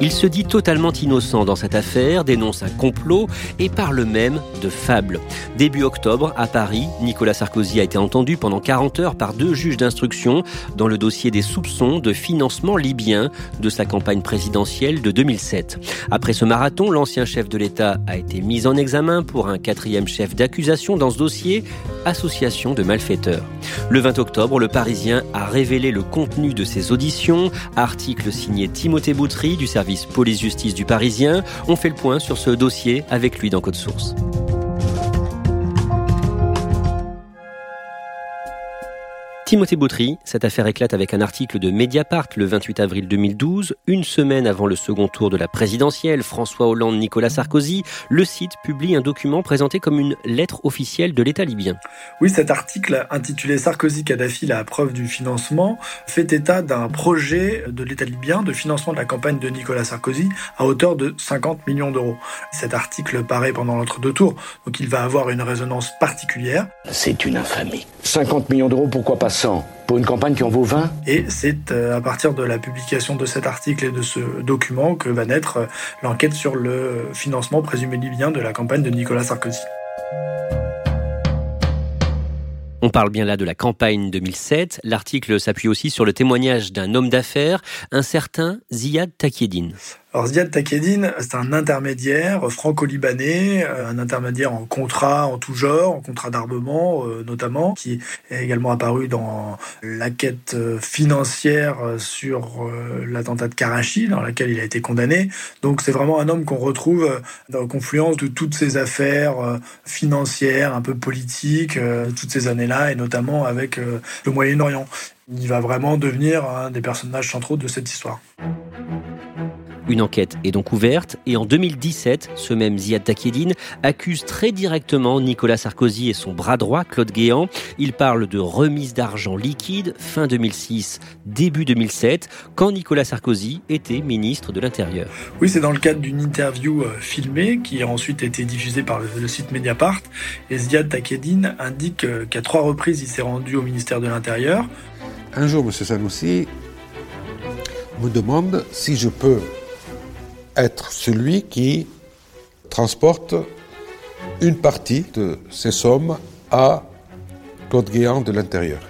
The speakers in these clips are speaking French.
Il se dit totalement innocent dans cette affaire, dénonce un complot et parle même de fable. Début octobre, à Paris, Nicolas Sarkozy a été entendu pendant 40 heures par deux juges d'instruction dans le dossier des soupçons de financement libyen de sa campagne présidentielle de 2007. Après ce marathon, l'ancien chef de l'État a été mis en examen pour un quatrième chef d'accusation dans ce dossier, association de malfaiteurs. Le 20 octobre, le Parisien a révélé le contenu de ses auditions, article signé Timothée Boutry du service police-justice du Parisien. On fait le point sur ce dossier avec lui dans Code Source. Timothée Bautry, cette affaire éclate avec un article de Mediapart le 28 avril 2012, une semaine avant le second tour de la présidentielle, François Hollande-Nicolas Sarkozy, le site publie un document présenté comme une lettre officielle de l'État libyen. Oui, cet article intitulé Sarkozy-Kadhafi, la preuve du financement, fait état d'un projet de l'État libyen de financement de la campagne de Nicolas Sarkozy à hauteur de 50 millions d'euros. Cet article paraît pendant l'entre-deux tours, donc il va avoir une résonance particulière. C'est une infamie. 50 millions d'euros, pourquoi pas 100 pour une campagne qui en vaut 20 Et c'est euh, à partir de la publication de cet article et de ce document que va naître euh, l'enquête sur le financement présumé libyen de la campagne de Nicolas Sarkozy. On parle bien là de la campagne 2007. L'article s'appuie aussi sur le témoignage d'un homme d'affaires, un certain Ziad Takieddine. Alors Ziad Takedine, c'est un intermédiaire franco-libanais, euh, un intermédiaire en contrat en tout genre, en contrat d'armement euh, notamment, qui est également apparu dans la quête euh, financière sur l'attentat de Karachi, dans laquelle il a été condamné. Donc c'est vraiment un homme qu'on retrouve dans la confluence de toutes ces affaires financières, un peu politiques, toutes ces années-là, et notamment avec le Moyen-Orient. Il va vraiment devenir un des personnages centraux de cette histoire. Une enquête est donc ouverte et en 2017, ce même Ziad Takieddine accuse très directement Nicolas Sarkozy et son bras droit, Claude Guéant. Il parle de remise d'argent liquide fin 2006, début 2007, quand Nicolas Sarkozy était ministre de l'Intérieur. Oui, c'est dans le cadre d'une interview euh, filmée qui a ensuite été diffusée par le, site Mediapart. Et Ziad Takieddine indique euh, qu'à trois reprises, il s'est rendu au ministère de l'Intérieur. Un jour, M. Sanoussi me demande si je peux être celui qui transporte une partie de ces sommes à Claude Guéant de l'Intérieur.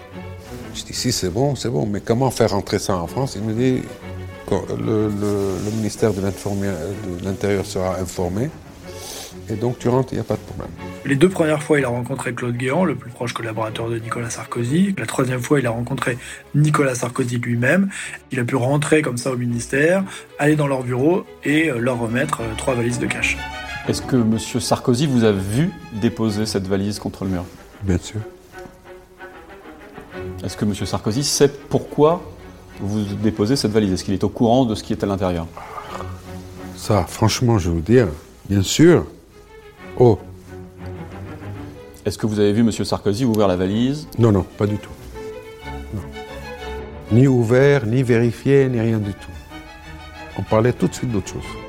Je dis, si c'est bon, c'est bon, mais comment faire rentrer ça en France? Il me dit, le, le ministère de l'Intérieur sera informé, et donc tu rentres, il n'y a pas de problème. Les deux premières fois, il a rencontré Claude Guéant, le plus proche collaborateur de Nicolas Sarkozy. La troisième fois, il a rencontré Nicolas Sarkozy lui-même. Il a pu rentrer comme ça au ministère, aller dans leur bureau et euh, leur remettre euh, trois valises de cash. Est-ce que M. Sarkozy vous a vu déposer cette valise contre le mur? Bien sûr. Est-ce que M. Sarkozy sait pourquoi vous déposez cette valise? Est-ce qu'il est au courant de ce qui est à l'intérieur? Ça, franchement, je vais vous dire, bien sûr. Oh, est-ce que vous avez vu M. Sarkozy ouvrir la valise Non, non, pas du tout. Ni ouvert, ni vérifié, ni rien du tout. On parlait tout de suite d'autre chose.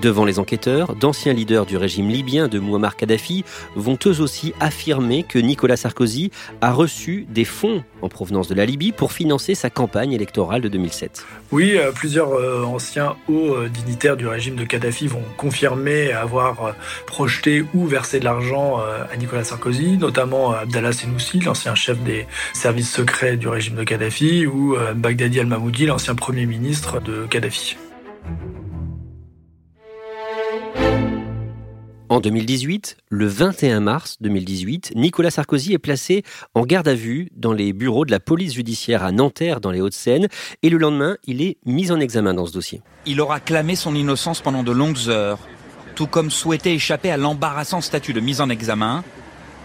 Devant les enquêteurs, d'anciens leaders du régime libyen de Muammar Kadhafi vont eux aussi affirmer que Nicolas Sarkozy a reçu des fonds en provenance de la Libye pour financer sa campagne électorale de 2007. Oui, euh, plusieurs euh, anciens hauts euh, dignitaires du régime de Kadhafi vont confirmer avoir projeté ou versé de l'argent à Nicolas Sarkozy, notamment Abdallah Senoussi, l'ancien chef des services secrets du régime de Kadhafi, ou Baghdadi al-Mahmoudi, l'ancien premier ministre de Kadhafi. En 2018, le 21 mars 2018, Nicolas Sarkozy est placé en garde à vue dans les bureaux de la police judiciaire à Nanterre dans les Hauts-de-Seine et le lendemain, il est mis en examen dans ce dossier. Il aura clamé son innocence pendant de longues heures, tout comme souhaité échapper à l'embarrassant statut de mise en examen,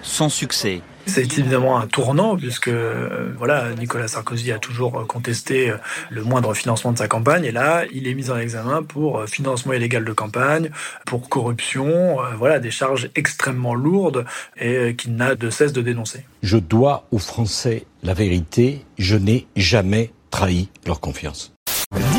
sans succès. C'est évidemment un tournant puisque euh, voilà, Nicolas Sarkozy a toujours contesté euh, le moindre financement de sa campagne et là, il est mis en examen pour euh, financement illégal de campagne, pour corruption, voilà, des charges extrêmement lourdes et qu'il n'a de cesse de dénoncer. Je dois aux Français la vérité, je n'ai jamais trahi leur confiance.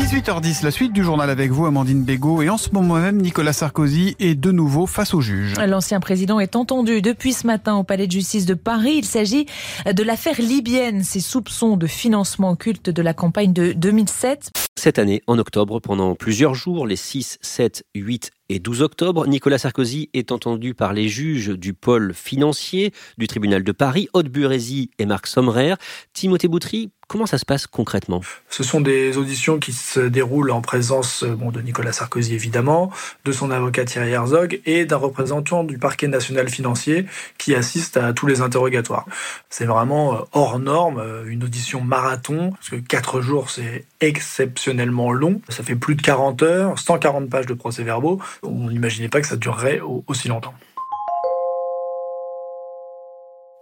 18h10, la suite du journal avec vous, Amandine Bégaud. Et en ce moment même, Nicolas Sarkozy est de nouveau face au juge. L'ancien président est entendu depuis ce matin au palais de justice de Paris. Il s'agit de l'affaire libyenne, ses soupçons de financement occulte de la campagne de 2007. Cette année, en octobre, pendant plusieurs jours, les 6, 7, 8 et 12 octobre, Nicolas Sarkozy est entendu par les juges du pôle financier du tribunal de Paris, Haute Burézy et Marc Sommerer. Timothée Boutry, comment ça se passe concrètement? Ce sont des auditions qui se déroulent en présence euh, bon, de Nicolas Sarkozy évidemment, de son avocat Thierry Herzog et d'un représentant du parquet national financier qui assiste à tous les interrogatoires. C'est vraiment euh, hors norme, euh, une audition marathon, parce que 4 jours c'est exceptionnellement long. Ça fait plus de 40 heures, 140 pages de procès-verbaux on n'imaginait pas que ça durerait aussi longtemps.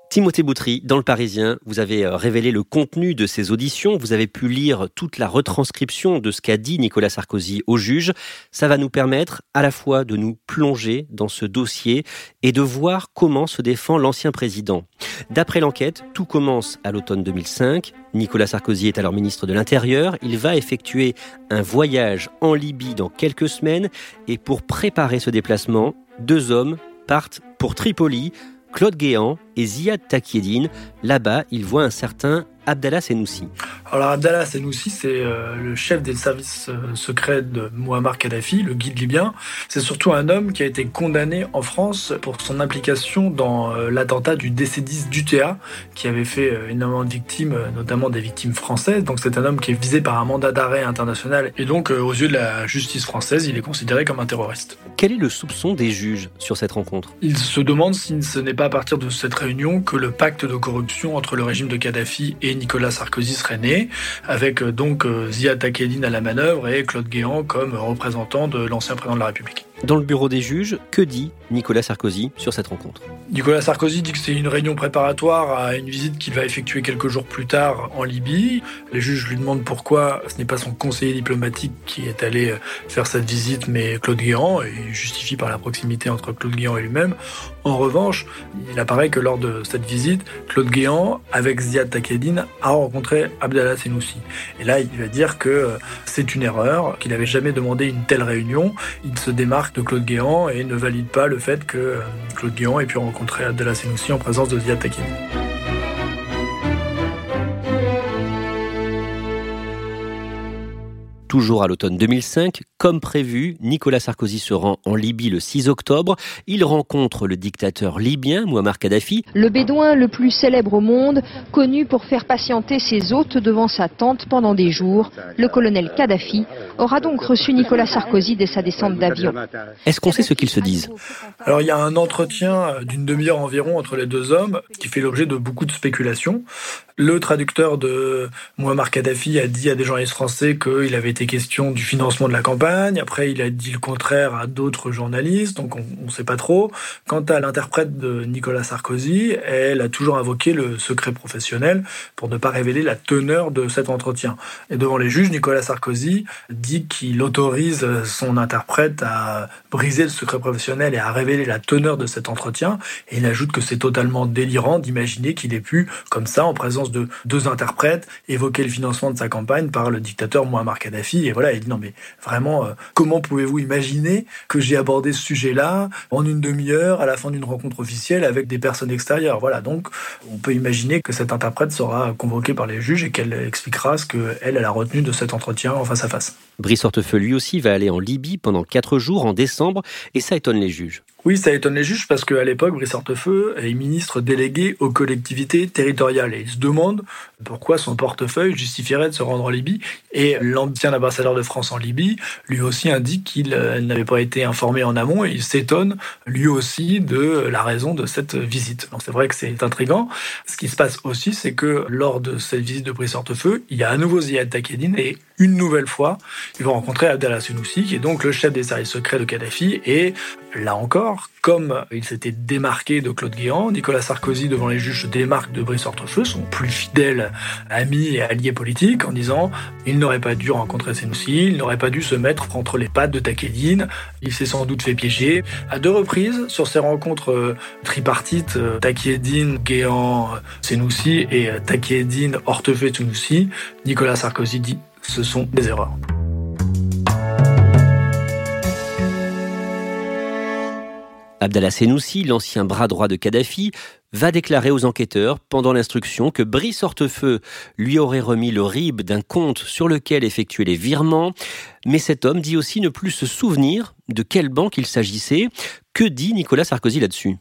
Timothée Boutry, dans le Parisien, vous avez euh, révélé le contenu de ces auditions, vous avez pu lire toute la retranscription de ce qu'a dit Nicolas Sarkozy au juge. Ça va nous permettre à la fois de nous plonger dans ce dossier et de voir comment se défend l'ancien président. D'après l'enquête, tout commence à l'automne 2005. Nicolas Sarkozy est alors ministre de l'Intérieur. Il va effectuer un voyage en Libye dans quelques semaines et pour préparer ce déplacement, deux hommes partent pour Tripoli Claude Guéant et Ziad Takieddine. Là-bas, il voit un certain Abdallah Senoussi. Alors Abdallah Senoussi, c'est euh, le chef des services euh, secrets de Muammar Kadhafi, le guide libyen. C'est surtout un homme qui a été condamné en France pour son implication dans euh, l'attentat du DC-10 d'UTA, qui avait fait énormément de victimes, notamment des victimes françaises. Donc c'est un homme qui est visé par un mandat d'arrêt international et donc aux yeux de la justice française, il est considéré comme un terroriste. Quel est le soupçon des juges sur cette rencontre? Ils se demandent si ce n'est pas à partir de cette réunion que le pacte de corruption entre le régime de Kadhafi et Nicolas Sarkozy serait né, avec euh, donc euh, Ziad Takedine à la manœuvre et Claude Guéant comme représentant de l'ancien président de la République. Dans le bureau des juges, que dit Nicolas Sarkozy sur cette rencontre? Nicolas Sarkozy dit que c'est une réunion préparatoire à une visite qu'il va effectuer quelques jours plus tard en Libye. Les juges lui demandent pourquoi ce n'est pas son conseiller diplomatique qui est allé euh, faire cette visite, mais Claude Guéant, et il justifie par la proximité entre Claude Guéant et lui-même. En revanche, il apparaît que lors de cette visite, Claude Guéant, avec Ziad Takedine, a rencontré Abdallah Senoussi. Et là, il va dire que euh, c'est une erreur, qu'il n'avait jamais demandé une telle réunion. Il se démarque de Claude Guéant et ne valide pas le fait que euh, Claude Guéant ait pu rencontrer Abdallah Senoussi en présence de Ziad Takine. Toujours à l'automne 2005, comme prévu, Nicolas Sarkozy se rend en Libye le 6 octobre. Il rencontre le dictateur libyen Muammar Kadhafi. Le bédouin le plus célèbre au monde, connu pour faire patienter ses hôtes devant sa tente pendant des jours, le colonel Kadhafi, aura donc reçu Nicolas Sarkozy dès sa descente d'avion. Est-ce qu'on sait ce qu'ils se disent? Alors il y a un entretien d'une demi-heure environ entre les deux hommes qui fait l'objet de beaucoup de spéculations. Le traducteur de Muammar Kadhafi a dit à des journalistes français qu'il avait été question du financement de la campagne. Après, il a dit le contraire à d'autres journalistes, donc on ne sait pas trop. Quant à l'interprète de Nicolas Sarkozy, elle a toujours invoqué le secret professionnel pour ne pas révéler la teneur de cet entretien. Et devant les juges, Nicolas Sarkozy dit qu'il autorise son interprète à briser le secret professionnel et à révéler la teneur de cet entretien. Et il ajoute que c'est totalement délirant d'imaginer qu'il ait pu, comme ça, en présence de deux interprètes, évoquer le financement de sa campagne par le dictateur Muammar Kadhafi Et voilà, il dit non mais vraiment, euh, comment pouvez-vous imaginer que j'ai abordé ce sujet-là en une demi-heure à la fin d'une rencontre officielle avec des personnes extérieures? Voilà, donc on peut imaginer que cette interprète sera convoquée par les juges et qu'elle expliquera ce qu'elle, elle a retenu de cet entretien en face à face. Brice Hortefeux, lui aussi, va aller en Libye pendant quatre jours en décembre et ça étonne les juges. Oui, ça étonne les juges parce qu'à l'époque, Brice Hortefeux est ministre délégué aux collectivités territoriales et il se demande pourquoi son portefeuille justifierait de se rendre en Libye. Et l'ancien ambassadeur de France en Libye, lui aussi, indique qu'il euh, n'avait pas été informé en amont et il s'étonne lui aussi de la raison de cette visite. Donc c'est vrai que c'est intrigant. Ce qui se passe aussi, c'est que lors de cette visite de Brice Hortefeux, il y a à nouveau Ziad Takedine et une nouvelle fois, ils vont rencontrer Abdallah Senoussi, qui est donc le chef des services secrets de Kadhafi. Et là encore, comme il s'était démarqué de Claude Guéant, Nicolas Sarkozy, devant les juges, se démarque de Brice Hortefeux, son plus fidèle ami et allié politique, en disant il n'aurait pas dû rencontrer Senoussi, il n'aurait pas dû se mettre entre les pattes de Takedine, il s'est sans doute fait piéger. À deux reprises, sur ces rencontres euh, tripartites, euh, Takedine, Guéant, Senoussi et euh, Takedine, Hortefeux, Senoussi, Nicolas Sarkozy dit ce sont des erreurs. Abdallah Senoussi, l'ancien bras droit de Kadhafi, va déclarer aux enquêteurs pendant l'instruction que Brice Hortefeux lui aurait remis le RIB d'un compte sur lequel effectuer les virements. Mais cet homme dit aussi ne plus se souvenir de quelle banque il s'agissait. Que dit Nicolas Sarkozy là-dessus?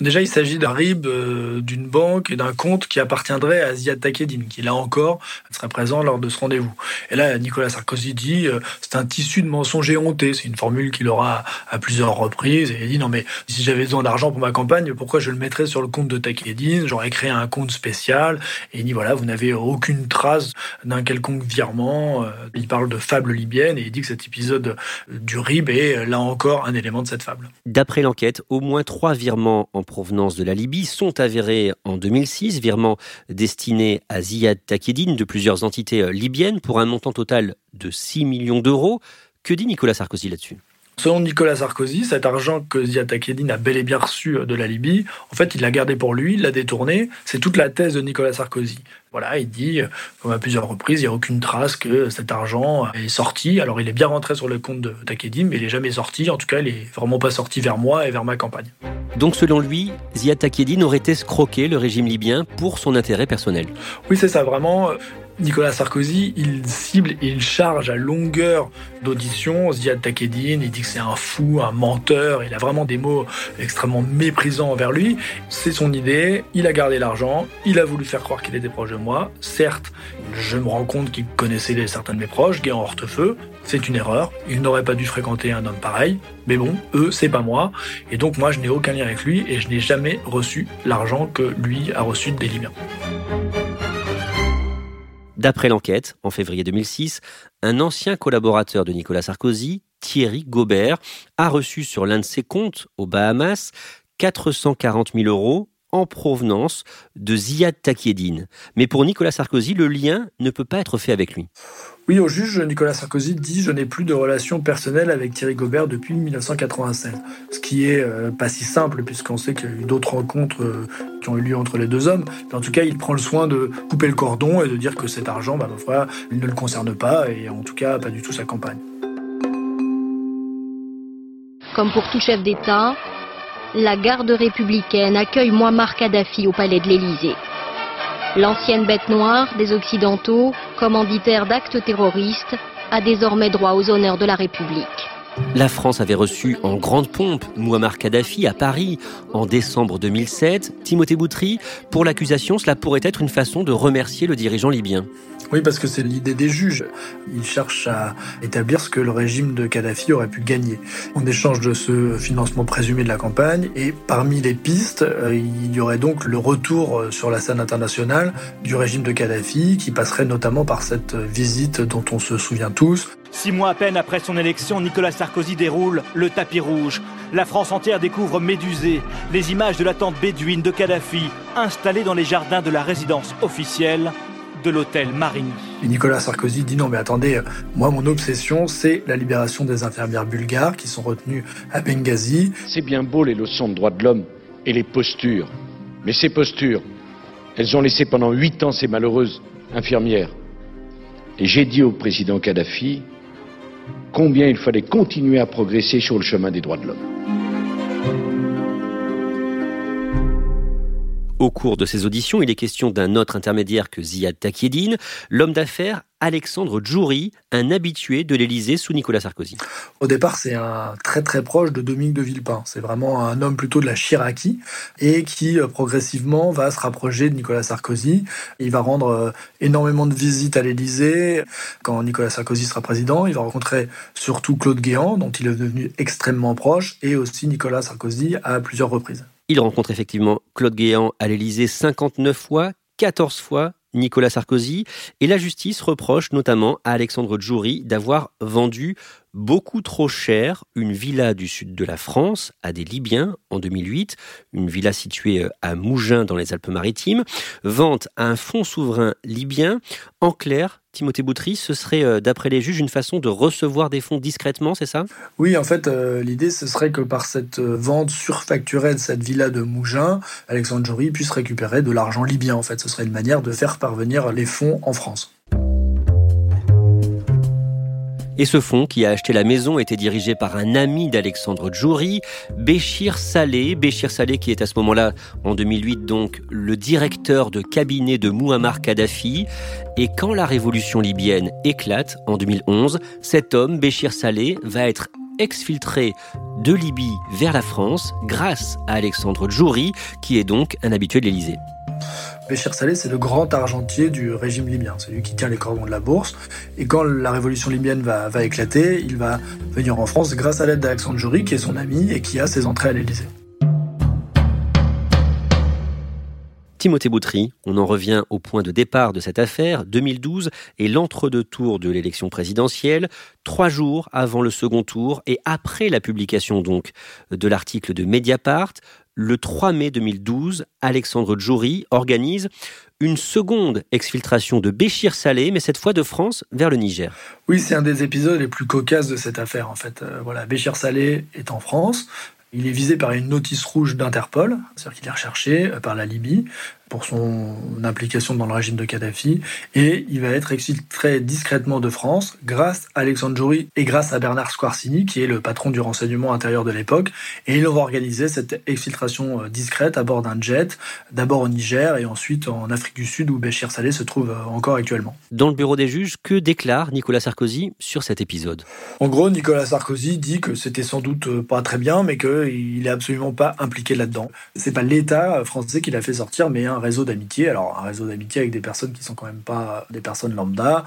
Déjà, il s'agit d'un RIB euh, d'une banque et d'un compte qui appartiendrait à Ziad Takedine, qui là encore serait présent lors de ce rendez-vous. Et là, Nicolas Sarkozy dit euh, c'est un tissu de mensonges éhontés. C'est une formule qu'il aura à plusieurs reprises. Et il dit non mais si j'avais besoin d'argent pour ma campagne, pourquoi je le mettrais sur le compte de Takedine J'aurais créé un compte spécial. Et il dit voilà, vous n'avez aucune trace d'un quelconque virement. Euh, il parle de fable libyenne et il dit que cet épisode du RIB est là encore un élément de cette fable. D'après l'enquête, au moins trois virements en provenance de la Libye sont avérés en 2006, virements destinés à Ziad Takedine de plusieurs entités euh, libyennes pour un montant total de 6 millions d'euros. Que dit Nicolas Sarkozy là-dessus? Selon Nicolas Sarkozy, cet argent que Ziad Takedine a bel et bien reçu euh, de la Libye, en fait, il l'a gardé pour lui, il l'a détourné. C'est toute la thèse de Nicolas Sarkozy. Voilà, il dit, euh, comme à plusieurs reprises, il n'y a aucune trace que cet argent est sorti. Alors, il est bien rentré sur le compte de Takedine, mais il n'est jamais sorti. En tout cas, il n'est vraiment pas sorti vers moi et vers ma campagne. Donc, selon lui, Ziad Takedine aurait escroqué le régime libyen pour son intérêt personnel. Oui, c'est ça, vraiment. Nicolas Sarkozy, il cible et il charge à longueur d'audition Ziad Takedine, il dit que c'est un fou, un menteur, il a vraiment des mots extrêmement méprisants envers lui. C'est son idée, il a gardé l'argent, il a voulu faire croire qu'il était proche de moi. Certes, je me rends compte qu'il connaissait certains de mes proches, Guéant Hortefeux, c'est une erreur, il n'aurait pas dû fréquenter un homme pareil, mais bon, eux, c'est pas moi, et donc moi je n'ai aucun lien avec lui et je n'ai jamais reçu l'argent que lui a reçu des Libyens. D'après l'enquête, en février 2006, un ancien collaborateur de Nicolas Sarkozy, Thierry Gobert, a reçu sur l'un de ses comptes aux Bahamas 440 000 euros en provenance de Ziad Takiedine. Mais pour Nicolas Sarkozy, le lien ne peut pas être fait avec lui. Oui, au juge, Nicolas Sarkozy dit Je n'ai plus de relation personnelle avec Thierry Gobert depuis 1996. Ce qui est euh, pas si simple, puisqu'on sait qu'il y a eu d'autres rencontres euh, qui ont eu lieu entre les deux hommes. en tout cas, il prend le soin de couper le cordon et de dire que cet argent, bah, il ne le concerne pas, et en tout cas, pas du tout sa campagne. Comme pour tout chef d'État, la garde républicaine accueille Muammar Kadhafi au palais de l'Élysée. L'ancienne bête noire des Occidentaux, commanditaire d'actes terroristes, a désormais droit aux honneurs de la République. La France avait reçu en grande pompe Muammar Kadhafi à Paris en décembre 2007. Timothée Boutry, pour l'accusation, cela pourrait être une façon de remercier le dirigeant libyen. Oui, parce que c'est l'idée des juges. Ils cherchent à établir ce que le régime de Kadhafi aurait pu gagner en échange de ce financement présumé de la campagne. Et parmi les pistes, euh, il y aurait donc le retour euh, sur la scène internationale du régime de Kadhafi, qui passerait notamment par cette visite dont on se souvient tous. Six mois à peine après son élection, Nicolas Sarkozy déroule le tapis rouge. La France entière découvre médusée les images de la tente bédouine de Kadhafi installée dans les jardins de la résidence officielle de l'hôtel Marigny. Et Nicolas Sarkozy dit non mais attendez, moi mon obsession c'est la libération des infirmières bulgares qui sont retenues à Benghazi. C'est bien beau les leçons de droits de l'homme et les postures. Mais ces postures, elles ont laissé pendant huit ans ces malheureuses infirmières. Et j'ai dit au président Kadhafi combien il fallait continuer à progresser sur le chemin des droits de l'homme. Au cours de ces auditions, il est question d'un autre intermédiaire que Ziad Takieddine, l'homme d'affaires Alexandre Djouri, un habitué de l'Élysée sous Nicolas Sarkozy. Au départ, c'est un très très proche de Dominique de Villepin. C'est vraiment un homme plutôt de la Chiraki et qui euh, progressivement va se rapprocher de Nicolas Sarkozy. Il va rendre euh, énormément de visites à l'Élysée. Quand Nicolas Sarkozy sera président, il va rencontrer surtout Claude Guéant, dont il est devenu extrêmement proche, et aussi Nicolas Sarkozy à plusieurs reprises. Il rencontre effectivement Claude Guéant à l'Élysée 59 fois, 14 fois Nicolas Sarkozy, et la justice reproche notamment à Alexandre Djouri d'avoir vendu beaucoup trop cher une villa du sud de la France à des Libyens en 2008, une villa située euh, à Mougins dans les Alpes-Maritimes, vente à un fonds souverain libyen. En clair, Timothée Boutry, ce serait, euh, d'après les juges, une façon de recevoir des fonds discrètement, c'est ça? Oui, en fait, euh, l'idée, ce serait que par cette vente surfacturée de cette villa de Mougins, Alexandre Jory puisse récupérer de l'argent libyen. En fait, ce serait une manière de faire parvenir les fonds en France. Et ce fonds qui a acheté la maison était dirigé par un ami d'Alexandre Djouri, Béchir Saleh. Béchir Saleh qui est à ce moment-là, en 2008, donc le directeur de cabinet de Muammar Kadhafi. Et quand la révolution libyenne éclate en 2011, cet homme, Béchir Saleh, va être exfiltré de Libye vers la France grâce à Alexandre Djouri, qui est donc un habitué de l'Élysée. Béchir Saleh, c'est le grand argentier du régime libyen. C'est lui qui tient les cordons de la bourse. Et quand la révolution libyenne va, éclater, il va venir en France grâce à l'aide d'Alexandre Jory, qui est son ami et qui a ses entrées à l'Élysée. Timothée Boutry, on en revient au point de départ de cette affaire, 2012 et l'entre-deux tours de l'élection présidentielle, trois jours avant le second tour et après la publication donc de l'article de Mediapart, le 3 mai 2012, Alexandre Djouri organise une seconde exfiltration de Béchir Saleh, mais cette fois de France vers le Niger. Oui, c'est un des épisodes les plus cocasses de cette affaire en fait. Euh, voilà, Béchir Saleh est en France. Il est visé par une notice rouge d'Interpol, c'est-à-dire qu'il est recherché euh, par la Libye pour son implication dans le régime de Kadhafi, et il va être exfiltré discrètement de France grâce à Alexandre Jory et grâce à Bernard Squarcini, qui est le patron du renseignement intérieur de l'époque, et ils vont organiser cette exfiltration euh, discrète à bord d'un jet, d'abord au Niger et ensuite en Afrique du Sud où Béchir Saleh se trouve euh, encore actuellement. Dans le bureau des juges, que déclare Nicolas Sarkozy sur cet épisode? En gros, Nicolas Sarkozy dit que c'était sans doute euh, pas très bien, mais qu'il est absolument pas impliqué là-dedans. C'est pas l'État français qui l'a fait sortir, mais un un réseau d'amitié. Alors, un réseau d'amitié avec des personnes qui sont quand même pas des personnes lambda.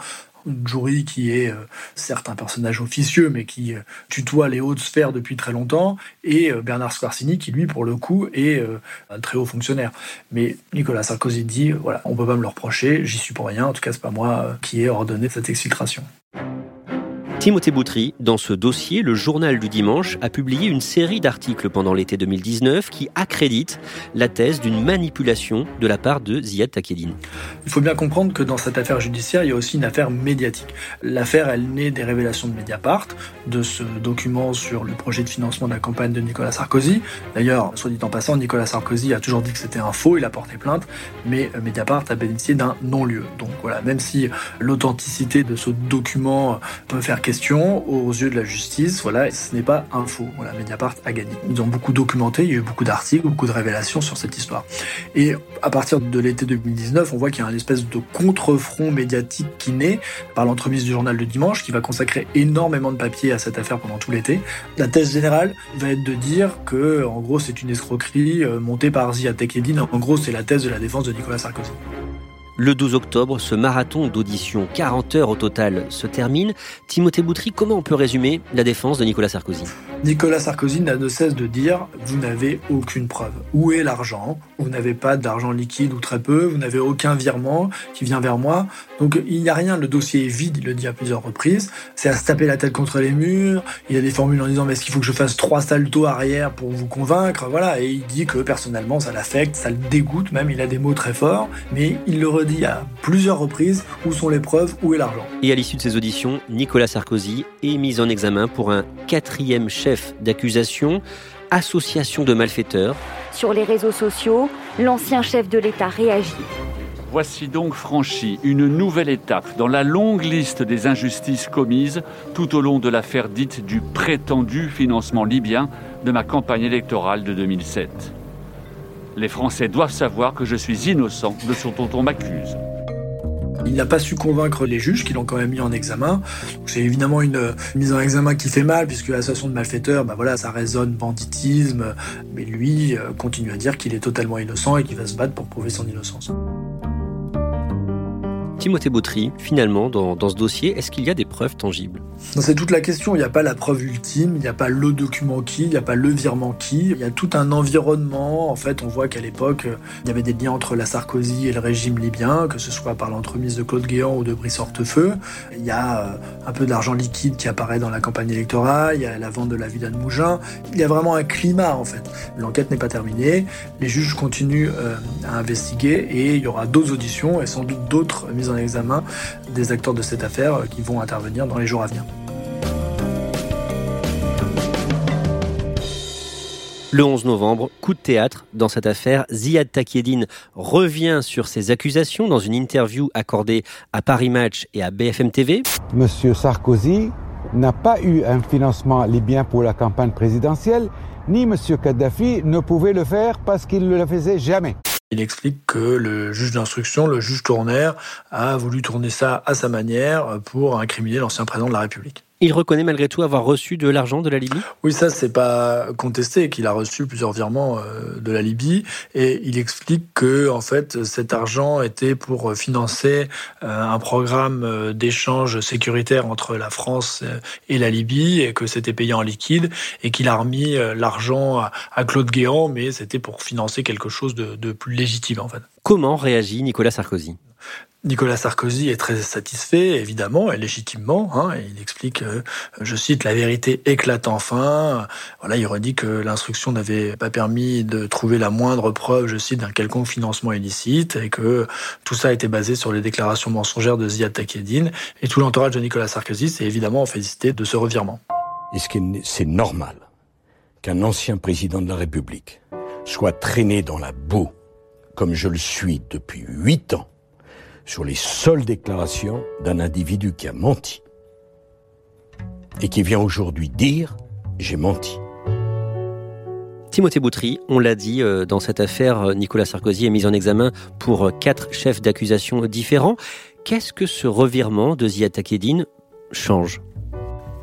Jory qui est euh, certes un personnage officieux mais qui euh, tutoie les hautes sphères depuis très longtemps et euh, Bernard Squarcini qui lui pour le coup est un très haut fonctionnaire. Mais Nicolas Sarkozy dit voilà on peut pas me le reprocher, j'y suis pour rien, en tout cas c'est pas moi qui ai ordonné cette exfiltration. Timothée Boutry, dans ce dossier, le journal du dimanche a publié une série d'articles pendant l'été 2019 qui accréditent la thèse d'une manipulation de la part de Ziad Takedine. Il faut bien comprendre que dans cette affaire judiciaire, il y a aussi une affaire médiatique. L'affaire, elle naît des révélations de Mediapart, de ce document sur le projet de financement de la campagne de Nicolas Sarkozy. D'ailleurs, soit dit en passant, Nicolas Sarkozy a toujours dit que c'était un faux, il a porté plainte, mais Mediapart a bénéficié d'un non-lieu. Donc voilà, même si l'authenticité de ce document peut faire question aux yeux de la justice. Voilà, ce n'est pas un faux. Voilà, Mediapart a gagné. Ils ont beaucoup documenté, il y a eu beaucoup d'articles, beaucoup de révélations sur cette histoire. Et à partir de l'été 2019, on voit qu'il y a une espèce de contre-front médiatique qui naît par l'entremise du journal du dimanche, qui va consacrer énormément de papier à cette affaire pendant tout l'été. La thèse générale va être de dire que, en gros, c'est une escroquerie euh, montée par Zia Tekedin. En gros, c'est la thèse de la défense de Nicolas Sarkozy. Le 12 octobre, ce marathon d'audition, 40 heures au total, se termine. Timothée Boutry, comment on peut résumer la défense de Nicolas Sarkozy? Nicolas Sarkozy n'a de cesse de dire vous n'avez aucune preuve. Où est l'argent? Vous n'avez pas d'argent liquide ou très peu, vous n'avez aucun virement qui vient vers moi. Donc il n'y a rien, le dossier est vide, il le dit à plusieurs reprises. C'est à se taper la tête contre les murs. Il a des formules en disant mais est-ce qu'il faut que je fasse trois saltos arrière pour vous convaincre? Voilà, et il dit que personnellement ça l'affecte, ça le dégoûte même, il a des mots très forts, mais il le redit à plusieurs reprises où sont les preuves, où est l'argent. Et à l'issue de ces auditions, Nicolas Sarkozy est mis en examen pour un quatrième chef d'accusation, association de malfaiteurs. Sur les réseaux sociaux, l'ancien chef de l'État réagit. Voici donc franchi une nouvelle étape dans la longue liste des injustices commises tout au long de l'affaire dite du prétendu financement libyen de ma campagne électorale de 2007. Les Français doivent savoir que je suis innocent de ce dont on m'accuse. Il n'a pas su convaincre les juges qui l'ont quand même mis en examen. C'est évidemment une, mise en examen qui fait mal puisque l'association de malfaiteurs, bah voilà, ça résonne banditisme. Mais lui euh, continue à dire qu'il est totalement innocent et qu'il va se battre pour prouver son innocence. Timothée Bautry, finalement, dans, ce dossier, est-ce qu'il y a des preuves tangibles? C'est toute la question. Il n'y a pas la preuve ultime, il n'y a pas le document qui, il n'y a pas le virement qui. Il y a tout un environnement. En fait, on voit qu'à l'époque, il y avait des liens entre la Sarkozy et le régime libyen, que ce soit par l'entremise de Claude Guéant ou de Brice Hortefeux. Il y a euh, un peu d'argent liquide qui apparaît dans la campagne électorale, il y a la vente de la villa de Mougin. Il y a vraiment un climat, en fait. L'enquête n'est pas terminée. Les juges continuent euh, à investiguer et il y aura d'autres auditions et sans doute d'autres mises en examen des acteurs de cette affaire euh, qui vont intervenir dans les jours à venir. Le 11 novembre, coup de théâtre dans cette affaire. Ziad Takieddine revient sur ses accusations dans une interview accordée à Paris Match et à BFM TV. Monsieur Sarkozy n'a pas eu un financement libyen pour la campagne présidentielle, ni Monsieur Kadhafi ne pouvait le faire parce qu'il ne le faisait jamais. Il explique que le juge d'instruction, le juge tournaire, a voulu tourner ça à sa manière pour incriminer l'ancien président de la République. Il reconnaît malgré tout avoir reçu de l'argent de la Libye Oui, ça, c'est pas contesté, qu'il a reçu plusieurs virements euh, de la Libye. Et il explique que, en fait, cet argent était pour financer euh, un programme euh, d'échange sécuritaire entre la France et la Libye, et que c'était payé en liquide, et qu'il a remis l'argent à Claude Guéant, mais c'était pour financer quelque chose de, de plus légitime, en fait. Comment réagit Nicolas Sarkozy? Nicolas Sarkozy est très satisfait, évidemment, et légitimement. Hein, il explique, euh, je cite, la vérité éclate enfin. Voilà, il redit que l'instruction n'avait pas permis de trouver la moindre preuve, je cite, d'un quelconque financement illicite, et que tout ça était basé sur les déclarations mensongères de Ziad Takieddine. Et tout l'entourage de Nicolas Sarkozy s'est évidemment félicité de ce revirement. Est-ce que c'est normal qu'un ancien président de la République soit traîné dans la boue, comme je le suis depuis huit ans, sur les seules déclarations d'un individu qui a menti et qui vient aujourd'hui dire j'ai menti. Timothée Boutry, on l'a dit euh, dans cette affaire, euh, Nicolas Sarkozy est mis en examen pour euh, quatre chefs d'accusation différents. Qu'est-ce que ce revirement de Ziad Takedine change?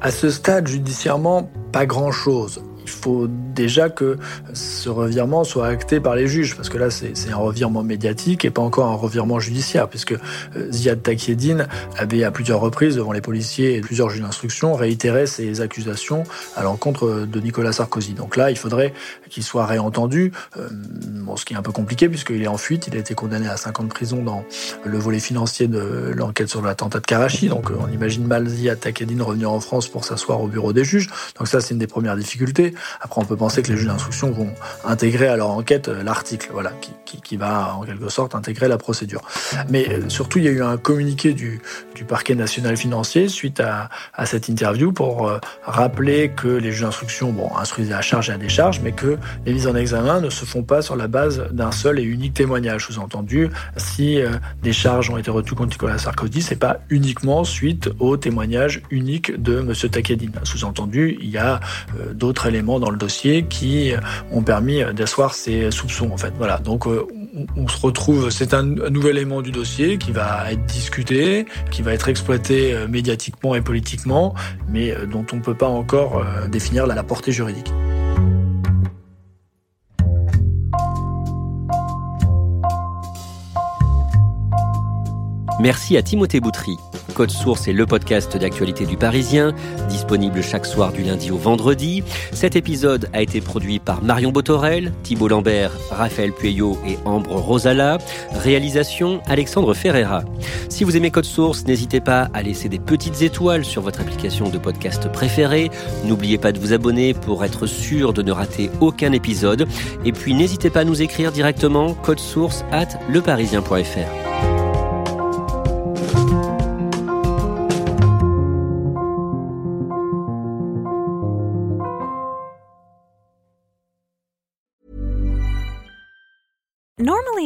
À ce stade, judiciairement, pas grand-chose il faut déjà que ce revirement soit acté par les juges, parce que là, c'est un revirement médiatique et pas encore un revirement judiciaire, puisque euh, Ziad Takieddine avait à plusieurs reprises, devant les policiers et plusieurs juges d'instruction, réitéré ses accusations à l'encontre de Nicolas Sarkozy. Donc là, il faudrait qu'il soit réentendu, euh, bon, ce qui est un peu compliqué, puisqu'il est en fuite, il a été condamné à 5 ans de prison dans le volet financier de l'enquête sur l'attentat de Karachi, donc euh, on imagine mal Ziad Takieddine revenir en France pour s'asseoir au bureau des juges. Donc ça, c'est une des premières difficultés. Après, on peut penser que les juges d'instruction vont intégrer à leur enquête euh, l'article, voilà, qui, va en quelque sorte intégrer la procédure. Mais euh, surtout, il y a eu un communiqué du, parquet national financier suite à, cette interview pour euh, rappeler que les juges d'instruction, bon, instruisent à charge et à décharge, mais que les mises en examen ne se font pas sur la base d'un seul et unique témoignage. Sous-entendu, si des charges ont été retenues contre Nicolas Sarkozy, c'est pas uniquement suite au témoignage unique de M. Takadine. Sous-entendu, il y a d'autres éléments dans le dossier qui ont permis d'asseoir ces soupçons. En fait, voilà. Donc euh, on se retrouve, c'est un, nouvel élément du dossier qui va être discuté, qui va être exploité euh, médiatiquement et politiquement, mais euh, dont on ne peut pas encore définir la portée juridique. Merci à Timothée Boutry. Code Source est le podcast d'actualité du Parisien, disponible chaque soir du lundi au vendredi. Cet épisode a été produit par Marion Botorel, Thibault Lambert, Raphaël Pueyo et Ambre Rosala. Réalisation Alexandre Ferreira. Si vous aimez Code Source, n'hésitez pas à laisser des petites étoiles sur votre application de podcast préférée. N'oubliez pas de vous abonner pour être sûr de ne rater aucun épisode. Et puis n'hésitez pas à nous écrire directement code source at leparisien.fr.